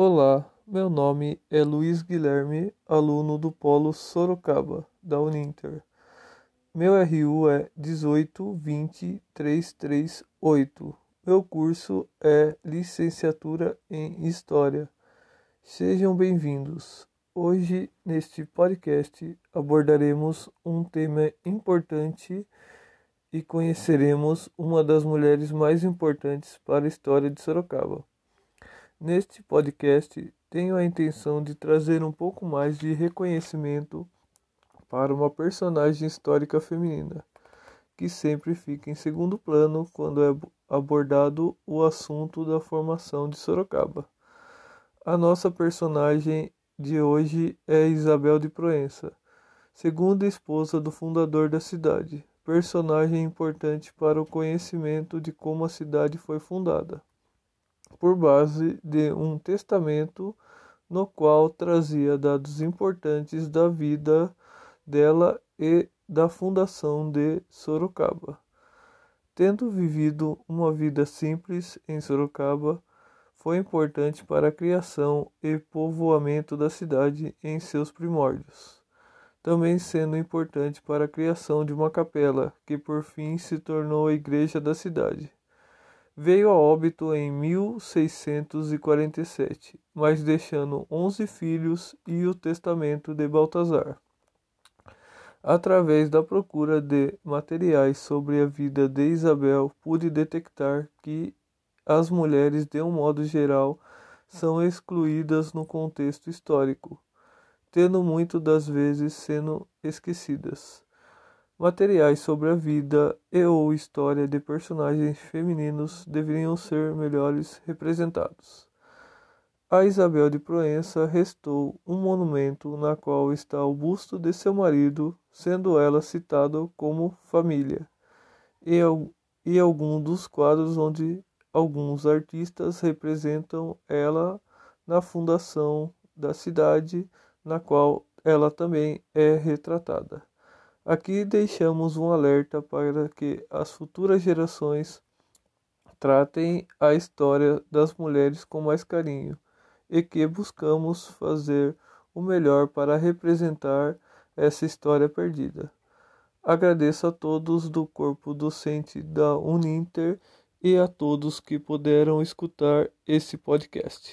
Olá, meu nome é Luiz Guilherme, aluno do Polo Sorocaba, da Uninter. Meu RU é 1820338. Meu curso é Licenciatura em História. Sejam bem-vindos. Hoje, neste podcast, abordaremos um tema importante e conheceremos uma das mulheres mais importantes para a história de Sorocaba. Neste podcast, tenho a intenção de trazer um pouco mais de reconhecimento para uma personagem histórica feminina, que sempre fica em segundo plano quando é abordado o assunto da formação de Sorocaba. A nossa personagem de hoje é Isabel de Proença, segunda esposa do fundador da cidade, personagem importante para o conhecimento de como a cidade foi fundada por base de um testamento no qual trazia dados importantes da vida dela e da fundação de Sorocaba. Tendo vivido uma vida simples em Sorocaba, foi importante para a criação e povoamento da cidade em seus primórdios, também sendo importante para a criação de uma capela, que por fim se tornou a igreja da cidade. Veio a óbito em 1647, mas deixando onze filhos e o testamento de Baltazar. Através da procura de materiais sobre a vida de Isabel, pude detectar que as mulheres, de um modo geral, são excluídas no contexto histórico, tendo muito das vezes sendo esquecidas. Materiais sobre a vida e ou história de personagens femininos deveriam ser melhores representados. A Isabel de Proença restou um monumento na qual está o busto de seu marido, sendo ela citado como família, e, e dos quadros onde alguns artistas representam ela na fundação da cidade, na qual ela também é retratada. Aqui deixamos um alerta para que as futuras gerações tratem a história das mulheres com mais carinho e que buscamos fazer o melhor para representar essa história perdida. Agradeço a todos do corpo docente da Uninter e a todos que puderam escutar esse podcast.